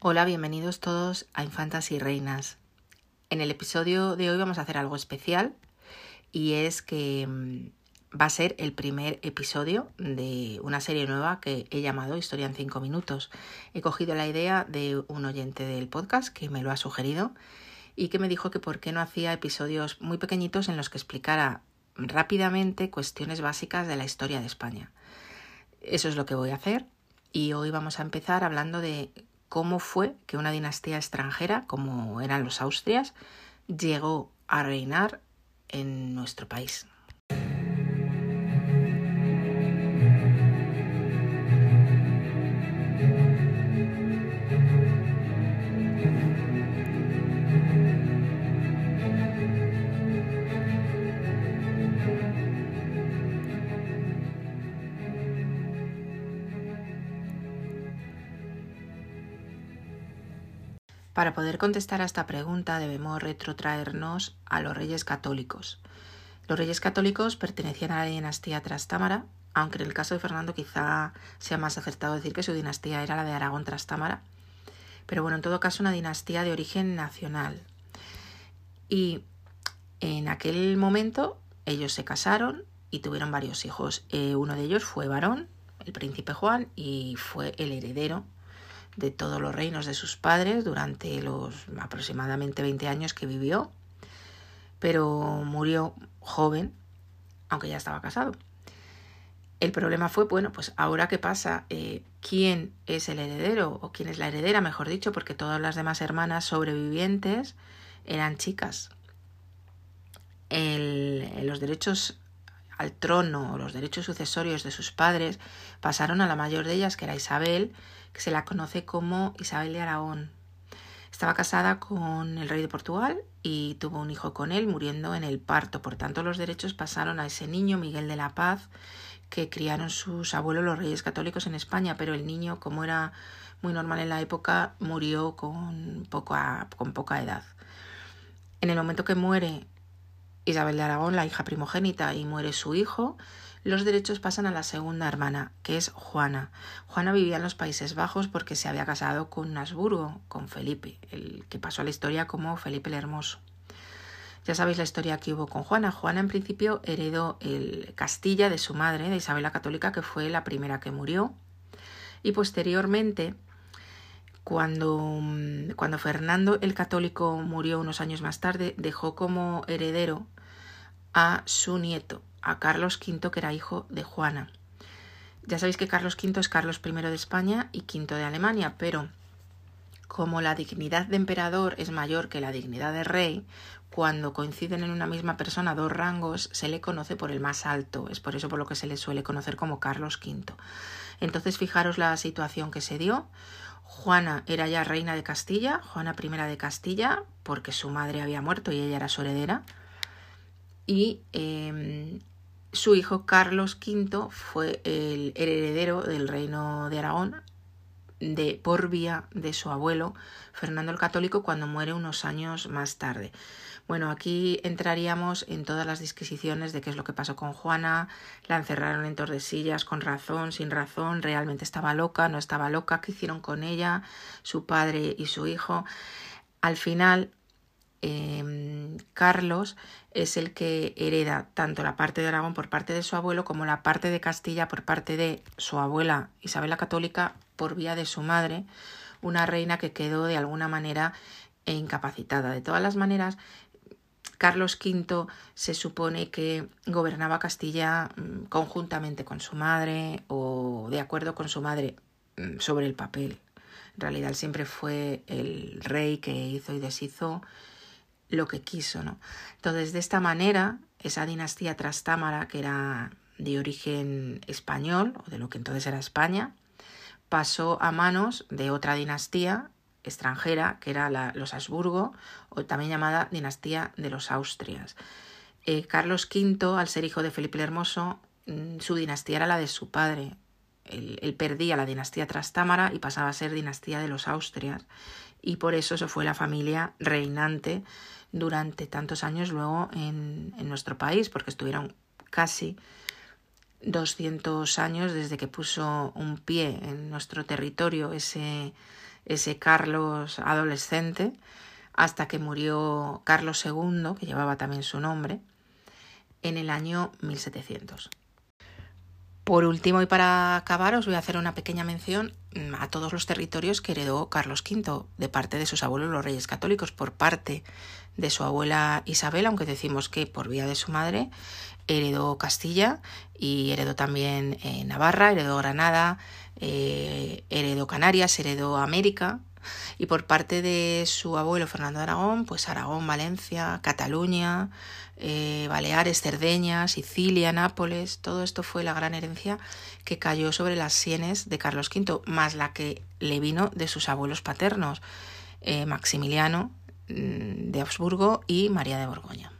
Hola, bienvenidos todos a Infantas y Reinas. En el episodio de hoy vamos a hacer algo especial y es que mm, va a ser el primer episodio de una serie nueva que he llamado Historia en 5 minutos. He cogido la idea de un oyente del podcast que me lo ha sugerido y que me dijo que por qué no hacía episodios muy pequeñitos en los que explicara rápidamente cuestiones básicas de la historia de España. Eso es lo que voy a hacer y hoy vamos a empezar hablando de cómo fue que una dinastía extranjera, como eran los Austrias, llegó a reinar en nuestro país. Para poder contestar a esta pregunta debemos retrotraernos a los reyes católicos. Los reyes católicos pertenecían a la dinastía Trastámara, aunque en el caso de Fernando quizá sea más acertado decir que su dinastía era la de Aragón Trastámara, pero bueno, en todo caso una dinastía de origen nacional. Y en aquel momento ellos se casaron y tuvieron varios hijos. Eh, uno de ellos fue varón, el príncipe Juan, y fue el heredero de todos los reinos de sus padres durante los aproximadamente 20 años que vivió, pero murió joven, aunque ya estaba casado. El problema fue, bueno, pues ahora qué pasa, eh, quién es el heredero o quién es la heredera, mejor dicho, porque todas las demás hermanas sobrevivientes eran chicas. los derechos al trono, los derechos sucesorios de sus padres pasaron a la mayor de ellas, que era Isabel, que se la conoce como Isabel de Aragón. Estaba casada con el rey de Portugal y tuvo un hijo con él, muriendo en el parto. Por tanto, los derechos pasaron a ese niño, Miguel de la Paz, que criaron sus abuelos los reyes católicos en España, pero el niño, como era muy normal en la época, murió con poca, con poca edad. En el momento que muere Isabel de Aragón, la hija primogénita, y muere su hijo, los derechos pasan a la segunda hermana, que es Juana. Juana vivía en los Países Bajos porque se había casado con Nasburgo, con Felipe, el que pasó a la historia como Felipe el Hermoso. Ya sabéis la historia que hubo con Juana. Juana en principio heredó el Castilla de su madre, de Isabel la Católica, que fue la primera que murió. Y posteriormente, cuando, cuando Fernando el Católico murió unos años más tarde, dejó como heredero a su nieto, a Carlos V, que era hijo de Juana. Ya sabéis que Carlos V es Carlos I de España y V de Alemania, pero como la dignidad de emperador es mayor que la dignidad de rey, cuando coinciden en una misma persona dos rangos, se le conoce por el más alto. Es por eso por lo que se le suele conocer como Carlos V. Entonces, fijaros la situación que se dio. Juana era ya reina de Castilla, Juana I de Castilla, porque su madre había muerto y ella era su heredera y em, su hijo Carlos V fue el heredero del reino de Aragón de, por vía de su abuelo Fernando el Católico cuando muere unos años más tarde. Bueno, aquí entraríamos en todas las disquisiciones de qué es lo que pasó con Juana, la encerraron en Tordesillas con razón, sin razón, realmente estaba loca, no estaba loca, qué hicieron con ella, su padre y su hijo. Al final, Em, Carlos es el que hereda tanto la parte de Aragón por parte de su abuelo como la parte de Castilla por parte de su abuela Isabel la Católica por vía de su madre, una reina que quedó de alguna manera incapacitada. De todas las maneras, Carlos V se supone que gobernaba Castilla mm, conjuntamente con su madre o de acuerdo con su madre mm, sobre el papel. En realidad siempre fue el rey que hizo y deshizo lo que quiso, ¿no? Entonces, de esta manera, esa dinastía Trastámara, que era de origen español, o de lo que entonces era España, pasó a manos de otra dinastía extranjera, que era la, los Habsburgo, o también llamada dinastía de los Austrias. Eh, Carlos V, al ser hijo de Felipe el Hermoso, mm, su dinastía era la de su padre. Él, él, perdía la dinastía Trastámara y pasaba a ser dinastía de los Austrias. Y por eso eso fue la familia reinante durante tantos años luego en, en nuestro país, porque estuvieron casi 200 años desde que puso un pie en nuestro territorio ese, ese Carlos adolescente, hasta que murió Carlos II, que llevaba también su nombre, en el año 1700. Por último, y para acabar, os voy a hacer una pequeña mención mm, a todos los territorios que heredó Carlos V de parte de sus abuelos los reyes católicos, por parte de su abuela Isabel, aunque decimos que por vía de su madre heredó Castilla y heredó también eh, Navarra, heredó Granada, eh, heredó Canarias, heredó América, y por parte de su abuelo Fernando Aragón, pues Aragón, Valencia, Cataluña, eh, Baleares, Cerdeña, Sicilia, Nápoles, todo esto fue la gran herencia que cayó sobre las sienes de Carlos V, más la que le vino de sus abuelos paternos, Maximiliano mm, de Habsburgo y María de Borgoña.